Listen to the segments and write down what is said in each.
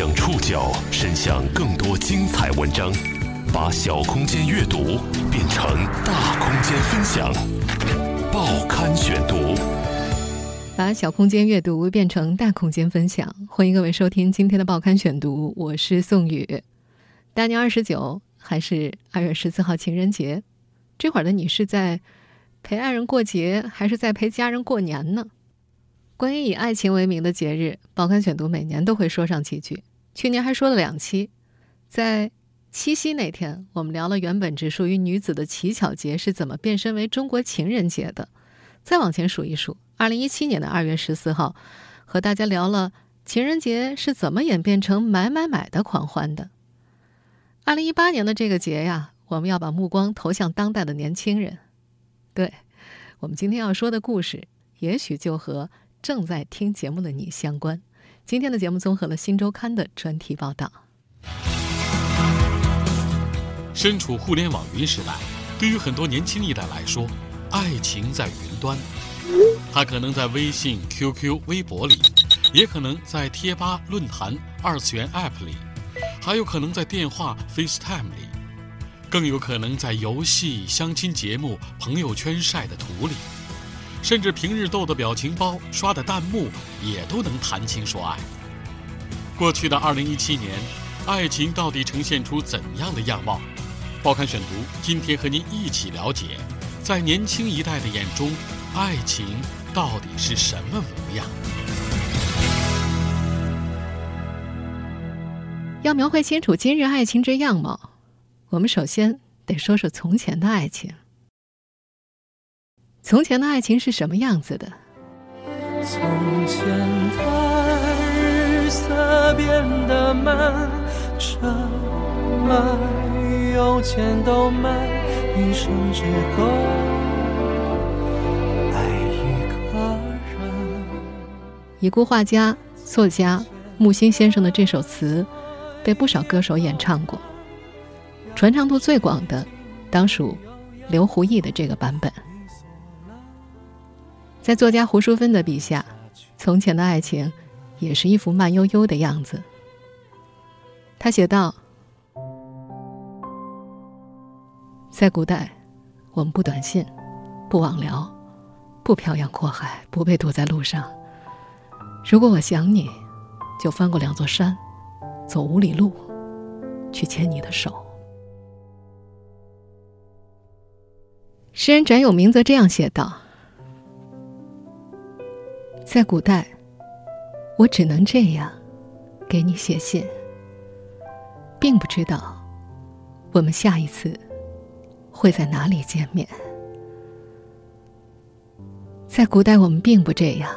将触角伸向更多精彩文章，把小空间阅读变成大空间分享。报刊选读，把小空间阅读变成大空间分享。欢迎各位收听今天的报刊选读，我是宋宇。大年二十九还是二月十四号情人节？这会儿的你是在陪爱人过节，还是在陪家人过年呢？关于以爱情为名的节日，报刊选读每年都会说上几句。去年还说了两期，在七夕那天，我们聊了原本只属于女子的乞巧节是怎么变身为中国情人节的。再往前数一数，二零一七年的二月十四号，和大家聊了情人节是怎么演变成买买买的狂欢的。二零一八年的这个节呀，我们要把目光投向当代的年轻人。对我们今天要说的故事，也许就和。正在听节目的你相关，今天的节目综合了《新周刊》的专题报道。身处互联网云时代，对于很多年轻一代来说，爱情在云端，它可能在微信、QQ、微博里，也可能在贴吧、论坛、二次元 App 里，还有可能在电话 FaceTime 里，更有可能在游戏、相亲节目、朋友圈晒的图里。甚至平日逗的表情包、刷的弹幕，也都能谈情说爱。过去的二零一七年，爱情到底呈现出怎样的样貌？报刊选读今天和您一起了解，在年轻一代的眼中，爱情到底是什么模样？要描绘清楚今日爱情之样貌，我们首先得说说从前的爱情。从前的爱情是什么样子的？从前的日色变得慢，车马邮件都慢，一生只够爱一个人。已故画家、作家木心先生的这首词，被不少歌手演唱过，传唱度最广的，当属刘胡毅的这个版本。在作家胡淑芬的笔下，从前的爱情也是一幅慢悠悠的样子。他写道：“在古代，我们不短信，不网聊，不漂洋过海，不被堵在路上。如果我想你，就翻过两座山，走五里路，去牵你的手。”诗人翟永明则这样写道。在古代，我只能这样给你写信，并不知道我们下一次会在哪里见面。在古代，我们并不这样，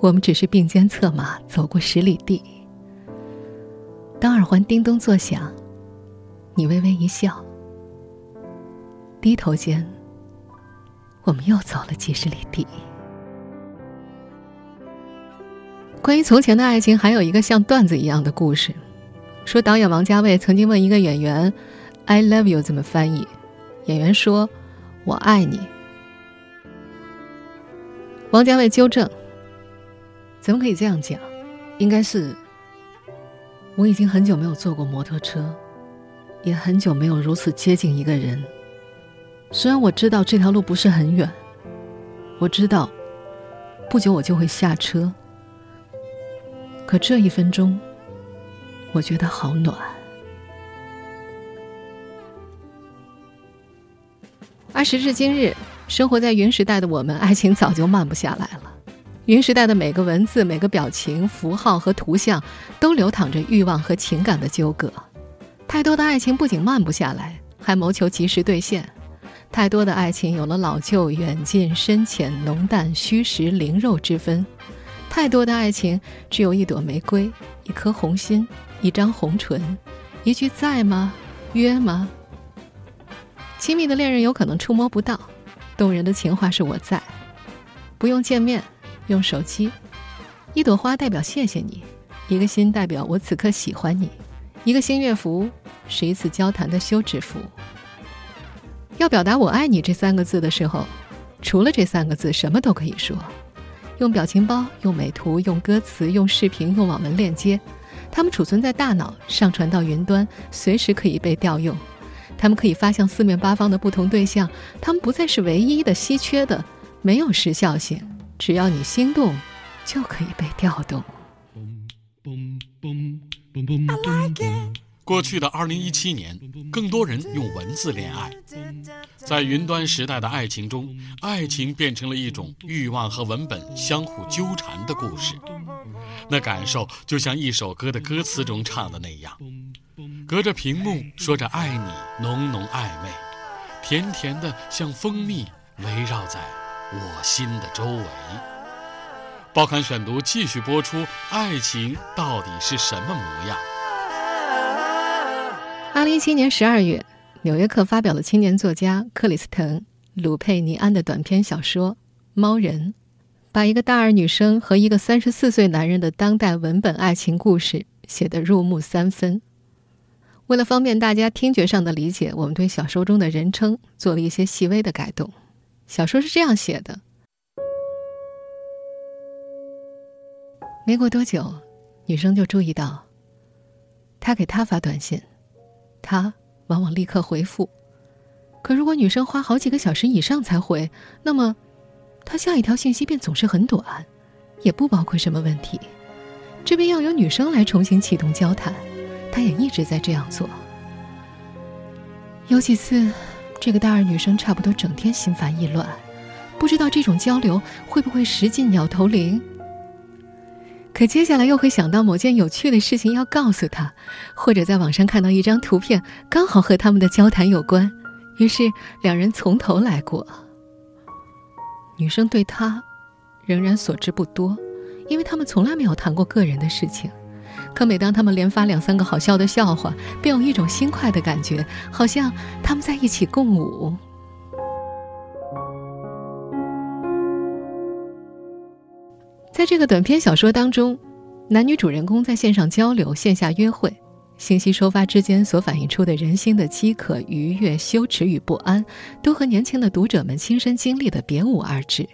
我们只是并肩策马走过十里地。当耳环叮咚作响，你微微一笑，低头间，我们又走了几十里地。关于从前的爱情，还有一个像段子一样的故事。说导演王家卫曾经问一个演员：“I love you” 怎么翻译？演员说：“我爱你。”王家卫纠正：“怎么可以这样讲？应该是我已经很久没有坐过摩托车，也很久没有如此接近一个人。虽然我知道这条路不是很远，我知道不久我就会下车。”可这一分钟，我觉得好暖。而时至今日，生活在云时代的我们，爱情早就慢不下来了。云时代的每个文字、每个表情、符号和图像，都流淌着欲望和情感的纠葛。太多的爱情不仅慢不下来，还谋求及时兑现。太多的爱情有了老旧、远近、深浅、浓淡、虚实、灵肉之分。太多的爱情，只有一朵玫瑰，一颗红心，一张红唇，一句在吗？约吗？亲密的恋人有可能触摸不到，动人的情话是我在，不用见面，用手机，一朵花代表谢谢你，一个心代表我此刻喜欢你，一个星月符是一次交谈的休止符。要表达我爱你这三个字的时候，除了这三个字，什么都可以说。用表情包，用美图，用歌词，用视频，用网文链接，它们储存在大脑，上传到云端，随时可以被调用。它们可以发向四面八方的不同对象，它们不再是唯一的、稀缺的，没有时效性。只要你心动，就可以被调动。过去的二零一七年，更多人用文字恋爱。在云端时代的爱情中，爱情变成了一种欲望和文本相互纠缠的故事。那感受就像一首歌的歌词中唱的那样，隔着屏幕说着爱你，浓浓暧昧，甜甜的像蜂蜜围绕在我心的周围。报刊选读继续播出，爱情到底是什么模样？二零一七年十二月，《纽约客》发表了青年作家克里斯滕·鲁佩尼安的短篇小说《猫人》，把一个大二女生和一个三十四岁男人的当代文本爱情故事写得入木三分。为了方便大家听觉上的理解，我们对小说中的人称做了一些细微的改动。小说是这样写的：没过多久，女生就注意到，他给他发短信。他往往立刻回复，可如果女生花好几个小时以上才回，那么他下一条信息便总是很短，也不包括什么问题，这边要由女生来重新启动交谈。他也一直在这样做。有几次，这个大二女生差不多整天心烦意乱，不知道这种交流会不会石进鸟头林。可接下来又会想到某件有趣的事情要告诉他，或者在网上看到一张图片，刚好和他们的交谈有关，于是两人从头来过。女生对他仍然所知不多，因为他们从来没有谈过个人的事情。可每当他们连发两三个好笑的笑话，便有一种轻快的感觉，好像他们在一起共舞。在这个短篇小说当中，男女主人公在线上交流、线下约会、信息收发之间所反映出的人心的饥渴、愉悦、羞耻与不安，都和年轻的读者们亲身经历的别无二致。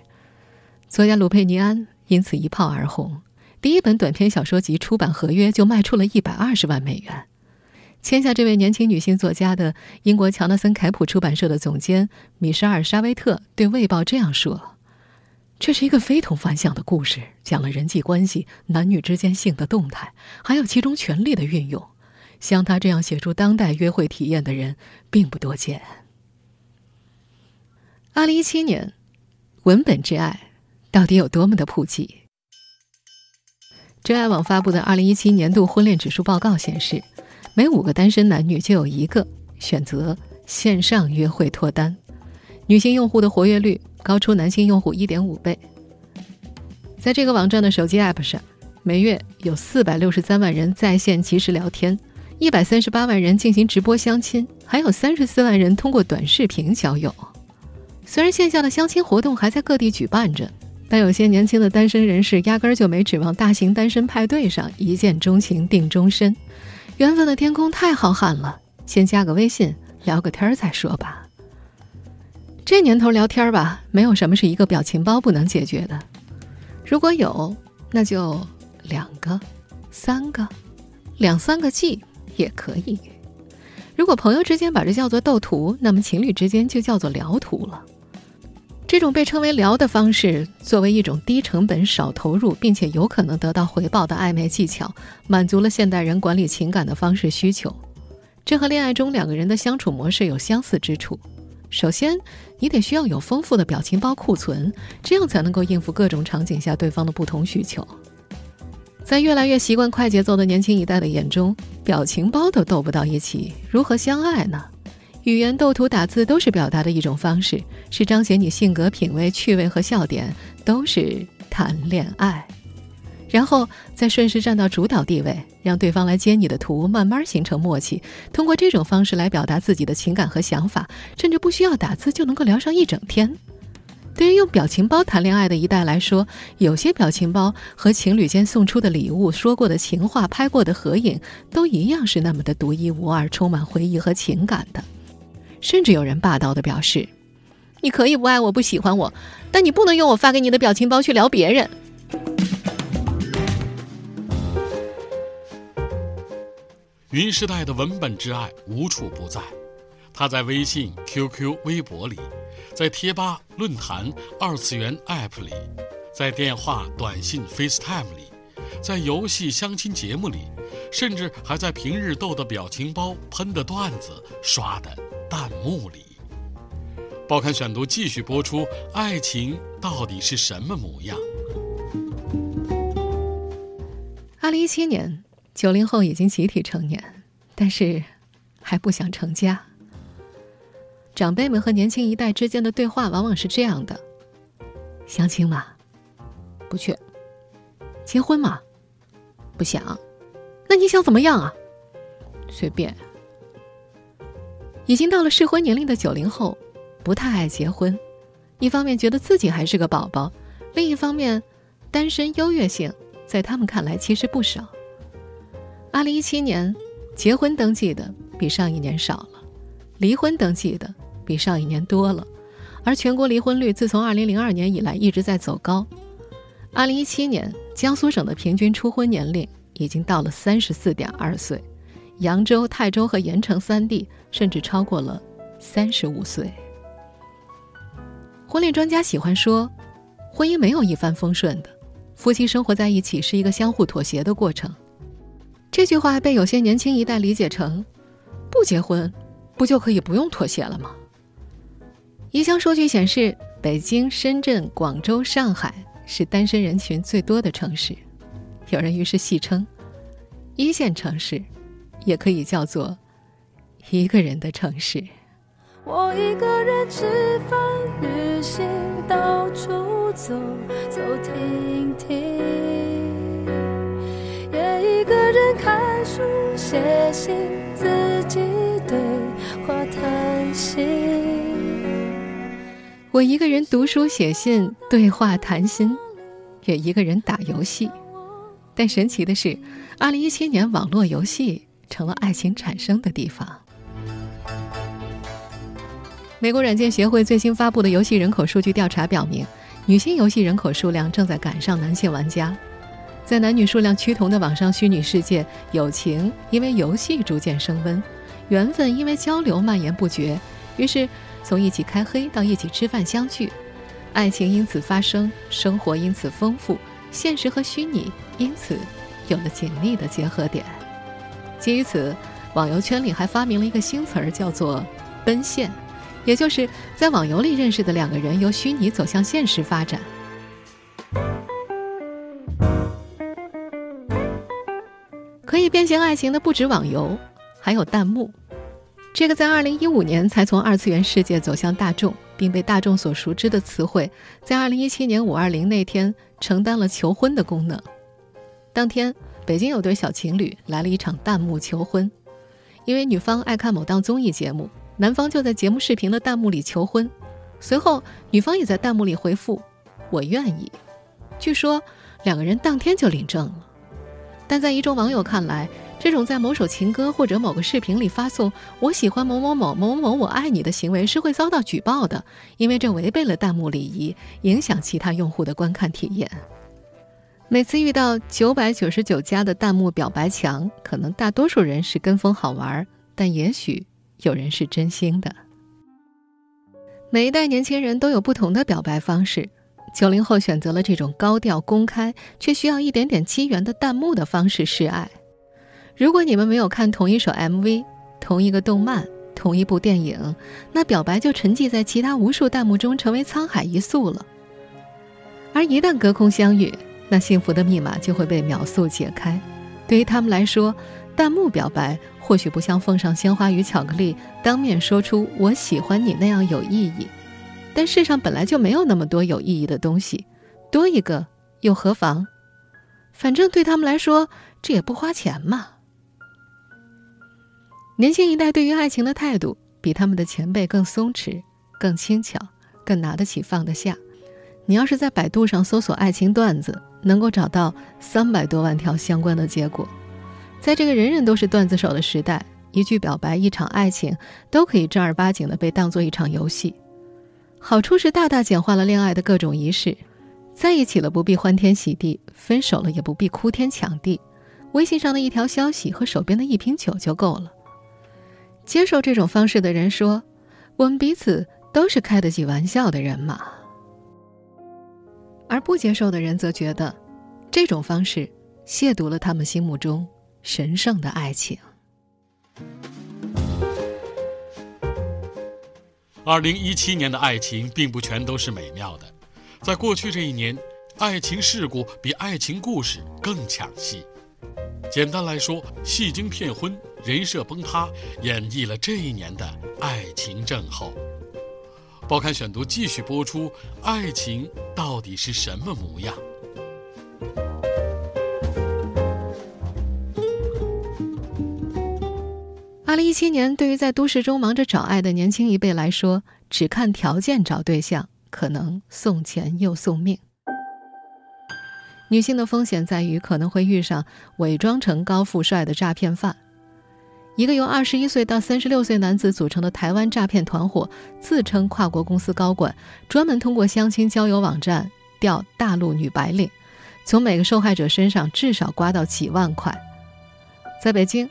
作家鲁佩尼安因此一炮而红，第一本短篇小说集出版合约就卖出了一百二十万美元。签下这位年轻女性作家的英国乔纳森凯普出版社的总监米沙尔沙威特对《卫报》这样说。这是一个非同凡响的故事，讲了人际关系、男女之间性的动态，还有其中权力的运用。像他这样写出当代约会体验的人，并不多见。二零一七年，文本之爱到底有多么的普及？真爱网发布的二零一七年度婚恋指数报告显示，每五个单身男女就有一个选择线上约会脱单，女性用户的活跃率。高出男性用户一点五倍。在这个网站的手机 App 上，每月有四百六十三万人在线即时聊天，一百三十八万人进行直播相亲，还有三十四万人通过短视频交友。虽然线下的相亲活动还在各地举办着，但有些年轻的单身人士压根儿就没指望大型单身派对上一见钟情定终身。缘分的天空太浩瀚了，先加个微信聊个天儿再说吧。这年头聊天吧，没有什么是一个表情包不能解决的。如果有，那就两个、三个、两三个 G 也可以。如果朋友之间把这叫做斗图，那么情侣之间就叫做聊图了。这种被称为聊的方式，作为一种低成本、少投入，并且有可能得到回报的暧昧技巧，满足了现代人管理情感的方式需求。这和恋爱中两个人的相处模式有相似之处。首先，你得需要有丰富的表情包库存，这样才能够应付各种场景下对方的不同需求。在越来越习惯快节奏的年轻一代的眼中，表情包都斗不到一起，如何相爱呢？语言、斗图、打字都是表达的一种方式，是彰显你性格、品味、趣味和笑点，都是谈恋爱。然后再顺势站到主导地位，让对方来接你的图，慢慢形成默契。通过这种方式来表达自己的情感和想法，甚至不需要打字就能够聊上一整天。对于用表情包谈恋爱的一代来说，有些表情包和情侣间送出的礼物、说过的情话、拍过的合影，都一样是那么的独一无二，充满回忆和情感的。甚至有人霸道的表示：“你可以不爱我、不喜欢我，但你不能用我发给你的表情包去聊别人。”云时代的文本之爱无处不在，它在微信、QQ、微博里，在贴吧、论坛、二次元 App 里，在电话、短信、FaceTime 里，在游戏、相亲节目里，甚至还在平日逗的表情包、喷的段子、刷的弹幕里。报刊选读继续播出：爱情到底是什么模样？二零一七年。九零后已经集体成年，但是还不想成家。长辈们和年轻一代之间的对话往往是这样的：相亲吗？不去。结婚吗？不想。那你想怎么样啊？随便。已经到了适婚年龄的九零后，不太爱结婚，一方面觉得自己还是个宝宝，另一方面，单身优越性在他们看来其实不少。二零一七年，结婚登记的比上一年少了，离婚登记的比上一年多了，而全国离婚率自从二零零二年以来一直在走高。二零一七年，江苏省的平均初婚年龄已经到了三十四点二岁，扬州、泰州和盐城三地甚至超过了三十五岁。婚恋专家喜欢说，婚姻没有一帆风顺的，夫妻生活在一起是一个相互妥协的过程。这句话被有些年轻一代理解成：不结婚，不就可以不用妥协了吗？一项数据显示，北京、深圳、广州、上海是单身人群最多的城市。有人于是戏称，一线城市也可以叫做一个人的城市。我一个人吃饭、旅行、到处走走停停。写信，自己对话谈心。我一个人读书写信对话谈心，也一个人打游戏。但神奇的是，二零一七年网络游戏成了爱情产生的地方。美国软件协会最新发布的游戏人口数据调查表明，女性游戏人口数量正在赶上男性玩家。在男女数量趋同的网上虚拟世界，友情因为游戏逐渐升温，缘分因为交流蔓延不绝。于是，从一起开黑到一起吃饭相聚，爱情因此发生，生活因此丰富，现实和虚拟因此有了紧密的结合点。基于此，网游圈里还发明了一个新词儿，叫做“奔现”，也就是在网游里认识的两个人由虚拟走向现实发展。变形爱情的不止网游，还有弹幕。这个在二零一五年才从二次元世界走向大众，并被大众所熟知的词汇，在二零一七年五二零那天承担了求婚的功能。当天，北京有对小情侣来了一场弹幕求婚，因为女方爱看某档综艺节目，男方就在节目视频的弹幕里求婚。随后，女方也在弹幕里回复“我愿意”。据说，两个人当天就领证了。但在一众网友看来，这种在某首情歌或者某个视频里发送“我喜欢某某某某某我爱你”的行为是会遭到举报的，因为这违背了弹幕礼仪，影响其他用户的观看体验。每次遇到九百九十九加的弹幕表白墙，可能大多数人是跟风好玩，但也许有人是真心的。每一代年轻人都有不同的表白方式。九零后选择了这种高调、公开却需要一点点机缘的弹幕的方式示爱。如果你们没有看同一首 MV、同一个动漫、同一部电影，那表白就沉寂在其他无数弹幕中，成为沧海一粟了。而一旦隔空相遇，那幸福的密码就会被秒速解开。对于他们来说，弹幕表白或许不像奉上鲜花与巧克力、当面说出“我喜欢你”那样有意义。但世上本来就没有那么多有意义的东西，多一个又何妨？反正对他们来说，这也不花钱嘛。年轻一代对于爱情的态度，比他们的前辈更松弛、更轻巧、更拿得起放得下。你要是在百度上搜索爱情段子，能够找到三百多万条相关的结果。在这个人人都是段子手的时代，一句表白、一场爱情，都可以正儿八经的被当做一场游戏。好处是大大简化了恋爱的各种仪式，在一起了不必欢天喜地，分手了也不必哭天抢地。微信上的一条消息和手边的一瓶酒就够了。接受这种方式的人说：“我们彼此都是开得起玩笑的人嘛。”而不接受的人则觉得，这种方式亵渎了他们心目中神圣的爱情。二零一七年的爱情并不全都是美妙的，在过去这一年，爱情事故比爱情故事更抢戏。简单来说，戏精骗婚、人设崩塌，演绎了这一年的爱情症候。报刊选读继续播出：爱情到底是什么模样？二零一七年，对于在都市中忙着找爱的年轻一辈来说，只看条件找对象，可能送钱又送命。女性的风险在于可能会遇上伪装成高富帅的诈骗犯。一个由二十一岁到三十六岁男子组成的台湾诈骗团伙，自称跨国公司高管，专门通过相亲交友网站钓大陆女白领，从每个受害者身上至少刮到几万块。在北京。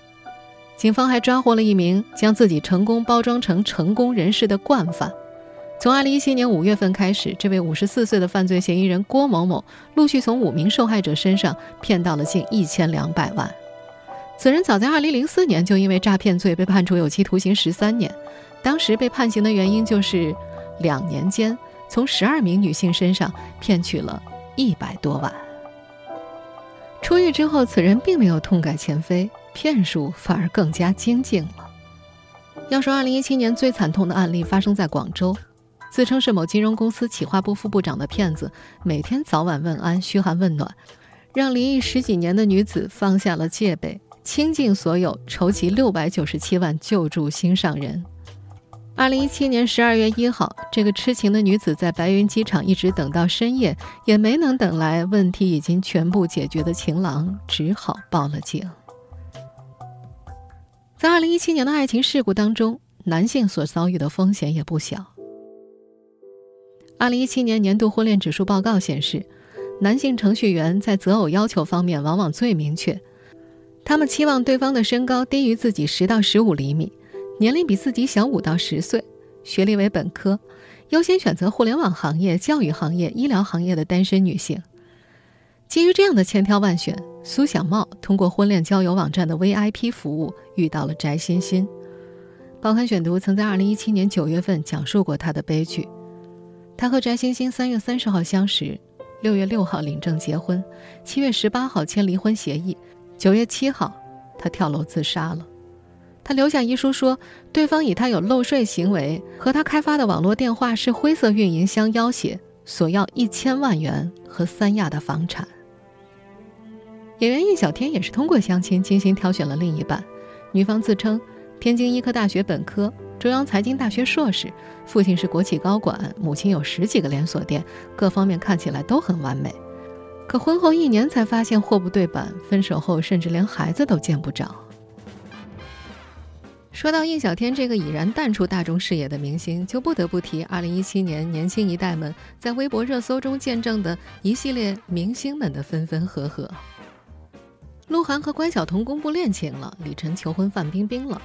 警方还抓获了一名将自己成功包装成成功人士的惯犯。从2017年5月份开始，这位54岁的犯罪嫌疑人郭某某陆续从五名受害者身上骗到了近1200万。此人早在2004年就因为诈骗罪被判处有期徒刑13年，当时被判刑的原因就是两年间从12名女性身上骗取了一百多万。出狱之后，此人并没有痛改前非。骗术反而更加精进了。要说2017年最惨痛的案例发生在广州，自称是某金融公司企划部副部长的骗子，每天早晚问安、嘘寒问暖，让离异十几年的女子放下了戒备，倾尽所有筹集697万救助心上人。2017年12月1号，这个痴情的女子在白云机场一直等到深夜，也没能等来问题已经全部解决的情郎，只好报了警。在二零一七年的爱情事故当中，男性所遭遇的风险也不小。二零一七年年度婚恋指数报告显示，男性程序员在择偶要求方面往往最明确，他们期望对方的身高低于自己十到十五厘米，年龄比自己小五到十岁，学历为本科，优先选择互联网行业、教育行业、医疗行业的单身女性。基于这样的千挑万选，苏小茂通过婚恋交友网站的 VIP 服务遇到了翟欣欣。报刊选读曾在2017年9月份讲述过他的悲剧。他和翟欣欣3月30号相识，6月6号领证结婚，7月18号签离婚协议，9月7号他跳楼自杀了。他留下遗书说，对方以他有漏税行为和他开发的网络电话是灰色运营相要挟，索要一千万元和三亚的房产。演员印小天也是通过相亲精心挑选了另一半，女方自称天津医科大学本科、中央财经大学硕士，父亲是国企高管，母亲有十几个连锁店，各方面看起来都很完美。可婚后一年才发现货不对版，分手后甚至连孩子都见不着。说到印小天这个已然淡出大众视野的明星，就不得不提2017年年轻一代们在微博热搜中见证的一系列明星们的分分合合。鹿晗和关晓彤公布恋情了，李晨求婚范冰冰了，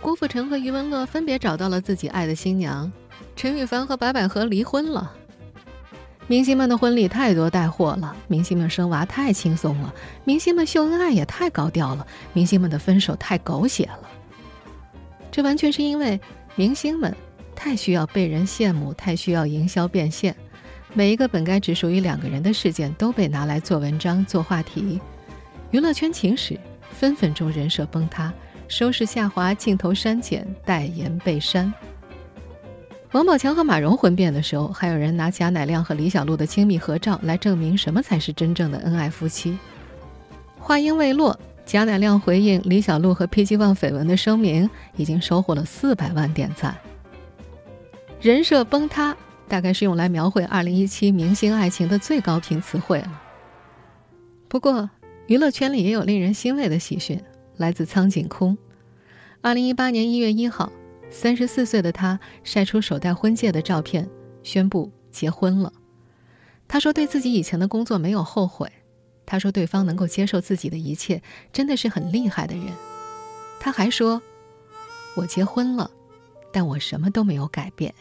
郭富城和余文乐分别找到了自己爱的新娘，陈羽凡和白百合离婚了。明星们的婚礼太多带货了，明星们生娃太轻松了，明星们秀恩爱也太高调了，明星们的分手太狗血了。这完全是因为明星们太需要被人羡慕，太需要营销变现，每一个本该只属于两个人的事件都被拿来做文章、做话题。娱乐圈情史，分分钟人设崩塌，收视下滑，镜头删减，代言被删。王宝强和马蓉婚变的时候，还有人拿贾乃亮和李小璐的亲密合照来证明什么才是真正的恩爱夫妻。话音未落，贾乃亮回应李小璐和 PG One 绯闻的声明，已经收获了四百万点赞。人设崩塌，大概是用来描绘2017明星爱情的最高频词汇了。不过。娱乐圈里也有令人欣慰的喜讯，来自苍井空。二零一八年一月一号，三十四岁的他晒出手戴婚戒的照片，宣布结婚了。他说：“对自己以前的工作没有后悔，他说对方能够接受自己的一切，真的是很厉害的人。他还说：“我结婚了，但我什么都没有改变。”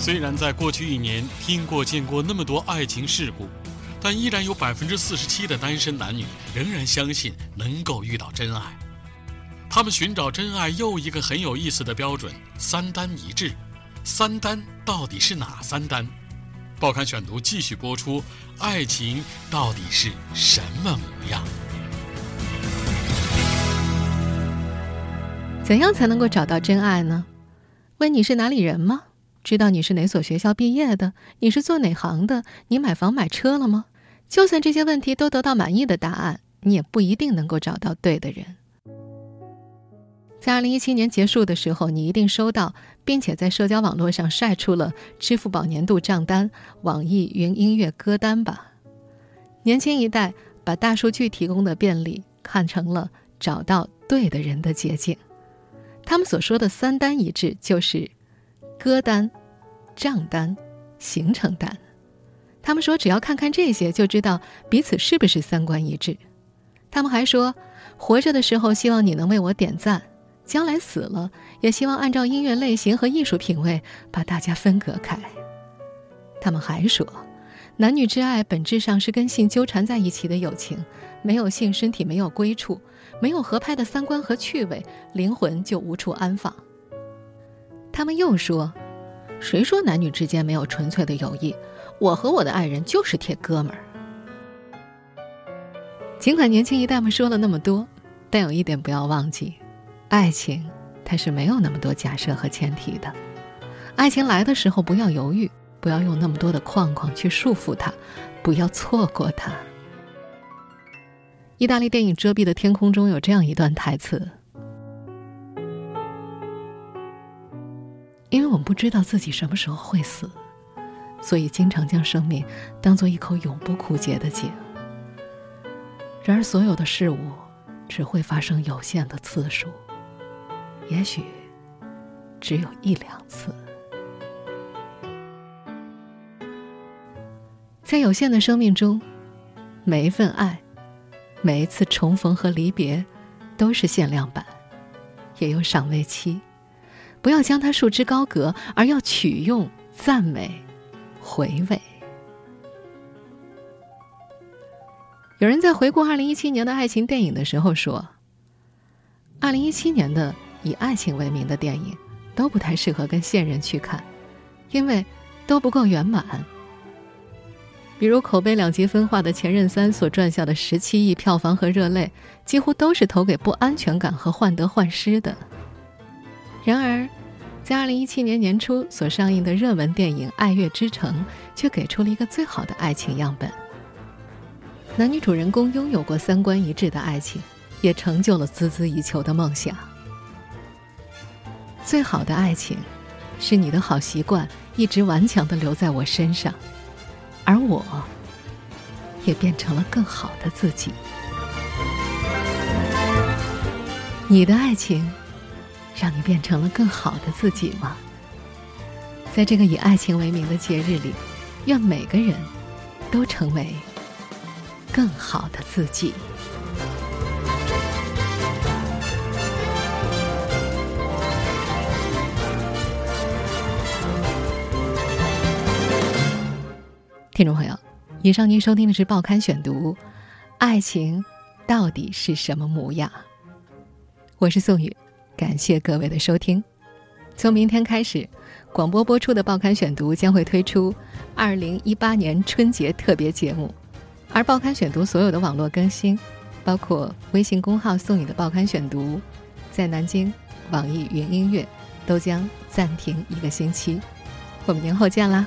虽然在过去一年听过见过那么多爱情事故，但依然有百分之四十七的单身男女仍然相信能够遇到真爱。他们寻找真爱又一个很有意思的标准——三单一致。三单到底是哪三单？报刊选读继续播出：爱情到底是什么模样？怎样才能够找到真爱呢？问你是哪里人吗？知道你是哪所学校毕业的？你是做哪行的？你买房买车了吗？就算这些问题都得到满意的答案，你也不一定能够找到对的人。在二零一七年结束的时候，你一定收到，并且在社交网络上晒出了支付宝年度账单、网易云音乐歌单吧？年轻一代把大数据提供的便利看成了找到对的人的捷径。他们所说的三单一致，就是歌单。账单、行程单，他们说只要看看这些就知道彼此是不是三观一致。他们还说，活着的时候希望你能为我点赞，将来死了也希望按照音乐类型和艺术品味把大家分隔开。他们还说，男女之爱本质上是跟性纠缠在一起的友情，没有性身体没有归处，没有合拍的三观和趣味，灵魂就无处安放。他们又说。谁说男女之间没有纯粹的友谊？我和我的爱人就是铁哥们儿。尽管年轻一代们说了那么多，但有一点不要忘记：爱情它是没有那么多假设和前提的。爱情来的时候不要犹豫，不要用那么多的框框去束缚它，不要错过它。意大利电影《遮蔽的天空》中有这样一段台词。因为我们不知道自己什么时候会死，所以经常将生命当做一口永不枯竭的井。然而，所有的事物只会发生有限的次数，也许只有一两次。在有限的生命中，每一份爱，每一次重逢和离别，都是限量版，也有赏味期。不要将它束之高阁，而要取用、赞美、回味。有人在回顾二零一七年的爱情电影的时候说：“二零一七年的以爱情为名的电影都不太适合跟现任去看，因为都不够圆满。比如口碑两极分化的《前任三》所赚下的十七亿票房和热泪，几乎都是投给不安全感和患得患失的。”然而，在二零一七年年初所上映的热门电影《爱乐之城》却给出了一个最好的爱情样本。男女主人公拥有过三观一致的爱情，也成就了孜孜以求的梦想。最好的爱情，是你的好习惯一直顽强的留在我身上，而我，也变成了更好的自己。你的爱情。让你变成了更好的自己吗？在这个以爱情为名的节日里，愿每个人都成为更好的自己。听众朋友，以上您收听的是《报刊选读》，爱情到底是什么模样？我是宋宇。感谢各位的收听。从明天开始，广播播出的《报刊选读》将会推出二零一八年春节特别节目，而《报刊选读》所有的网络更新，包括微信公号“送你的报刊选读”，在南京网易云音乐都将暂停一个星期。我们年后见啦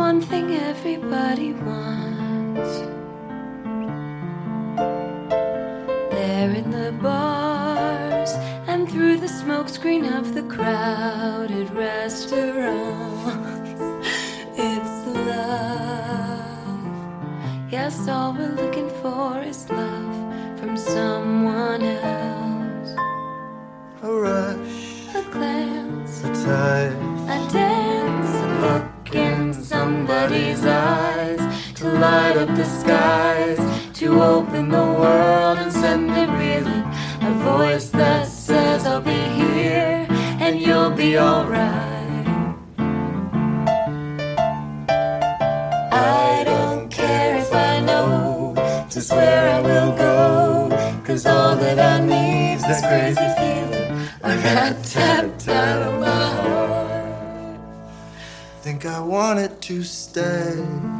One thing everybody wants. There in the bars and through the smokescreen of the crowded restaurants, it's love. Yes, all we're looking for is love from someone open the world and send it reeling. A voice that says, I'll be here and you'll be alright. I don't care if I know just where I will go, cause all that I need's this crazy feeling. I got tapped out of my heart. think I wanted to stay.